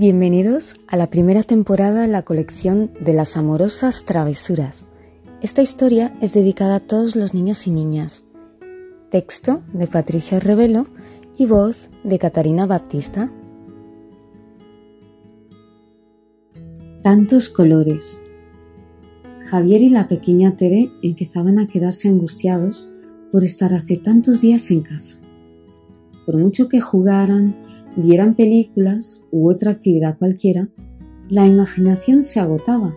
Bienvenidos a la primera temporada de la colección de las amorosas travesuras. Esta historia es dedicada a todos los niños y niñas. Texto de Patricia Revelo y voz de Catarina Baptista. Tantos colores. Javier y la pequeña Tere empezaban a quedarse angustiados por estar hace tantos días en casa. Por mucho que jugaran, vieran películas u otra actividad cualquiera, la imaginación se agotaba.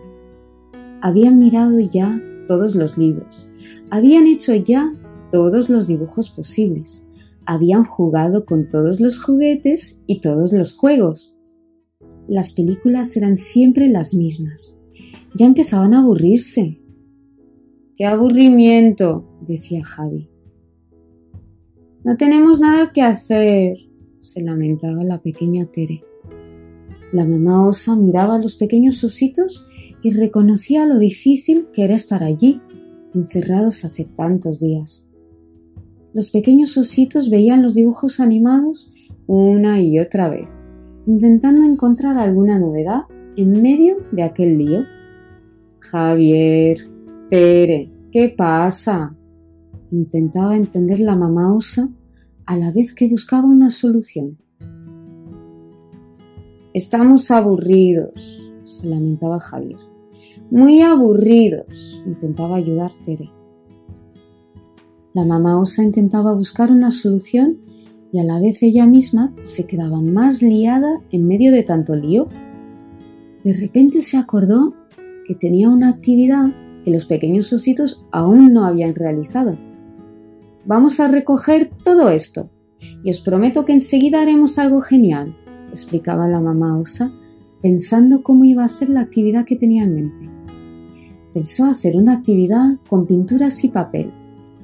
Habían mirado ya todos los libros, habían hecho ya todos los dibujos posibles, habían jugado con todos los juguetes y todos los juegos. Las películas eran siempre las mismas. Ya empezaban a aburrirse. ¡Qué aburrimiento! decía Javi. No tenemos nada que hacer, se lamentaba la pequeña Tere. La mamá osa miraba a los pequeños ositos y reconocía lo difícil que era estar allí, encerrados hace tantos días. Los pequeños ositos veían los dibujos animados una y otra vez, intentando encontrar alguna novedad en medio de aquel lío. Javier, Tere, ¿qué pasa? Intentaba entender la mamá osa a la vez que buscaba una solución. Estamos aburridos, se lamentaba Javier. Muy aburridos, intentaba ayudar Tere. La mamá osa intentaba buscar una solución y a la vez ella misma se quedaba más liada en medio de tanto lío. De repente se acordó que tenía una actividad que los pequeños ositos aún no habían realizado Vamos a recoger todo esto y os prometo que enseguida haremos algo genial, explicaba la mamá osa, pensando cómo iba a hacer la actividad que tenía en mente. Pensó hacer una actividad con pinturas y papel,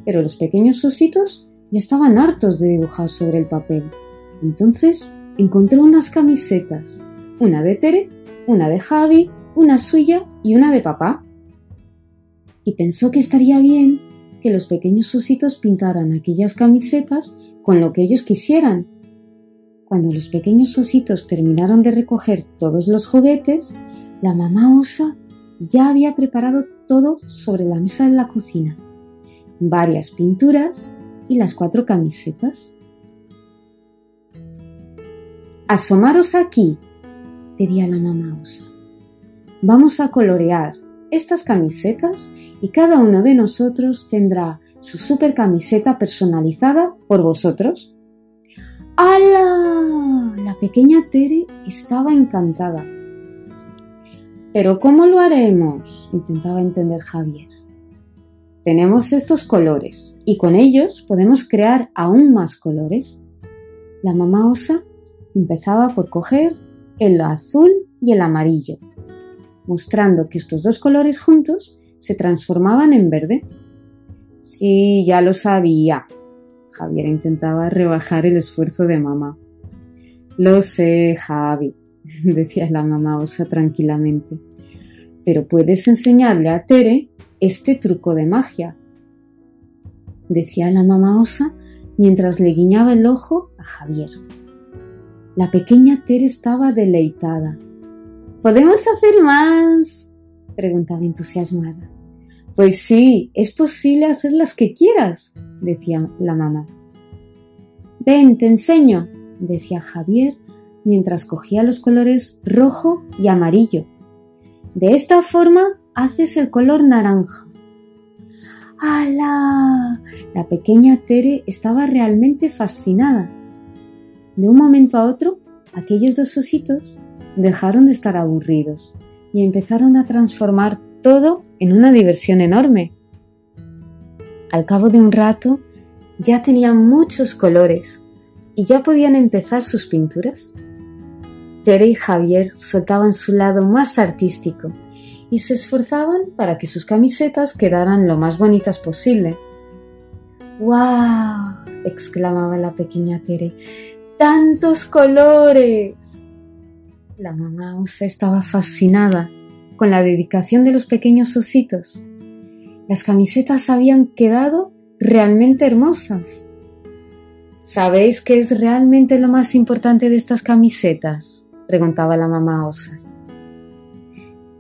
pero los pequeños ositos ya estaban hartos de dibujar sobre el papel. Entonces encontró unas camisetas, una de Tere, una de Javi, una suya y una de papá. Y pensó que estaría bien que los pequeños ositos pintaran aquellas camisetas con lo que ellos quisieran. Cuando los pequeños ositos terminaron de recoger todos los juguetes, la mamá osa ya había preparado todo sobre la mesa de la cocina, varias pinturas y las cuatro camisetas. Asomaros aquí, pedía la mamá osa. Vamos a colorear estas camisetas y cada uno de nosotros tendrá su super camiseta personalizada por vosotros. ¡Hala! La pequeña Tere estaba encantada. ¿Pero cómo lo haremos? intentaba entender Javier. Tenemos estos colores y con ellos podemos crear aún más colores. La mamá osa empezaba por coger el azul y el amarillo, mostrando que estos dos colores juntos se transformaban en verde. Sí, ya lo sabía. Javier intentaba rebajar el esfuerzo de mamá. Lo sé, Javi, decía la mamá osa tranquilamente. Pero puedes enseñarle a Tere este truco de magia, decía la mamá osa mientras le guiñaba el ojo a Javier. La pequeña Tere estaba deleitada. ¿Podemos hacer más? preguntaba entusiasmada. Pues sí, es posible hacer las que quieras, decía la mamá. Ven, te enseño, decía Javier mientras cogía los colores rojo y amarillo. De esta forma haces el color naranja. ¡Hala! La pequeña Tere estaba realmente fascinada. De un momento a otro, aquellos dos ositos dejaron de estar aburridos y empezaron a transformar todo en una diversión enorme. Al cabo de un rato ya tenían muchos colores y ya podían empezar sus pinturas. Tere y Javier soltaban su lado más artístico y se esforzaban para que sus camisetas quedaran lo más bonitas posible. ¡Wow! exclamaba la pequeña Tere. ¡Tantos colores! La mamá Osa estaba fascinada con la dedicación de los pequeños ositos. Las camisetas habían quedado realmente hermosas. ¿Sabéis qué es realmente lo más importante de estas camisetas? preguntaba la mamá osa.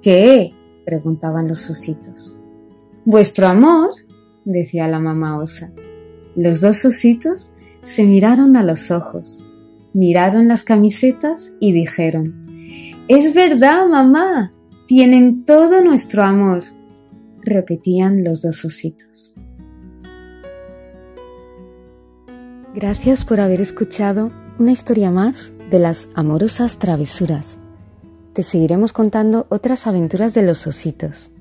¿Qué? preguntaban los ositos. Vuestro amor, decía la mamá osa. Los dos ositos se miraron a los ojos, miraron las camisetas y dijeron, Es verdad, mamá, tienen todo nuestro amor, repetían los dos ositos. Gracias por haber escuchado una historia más de las amorosas travesuras. Te seguiremos contando otras aventuras de los ositos.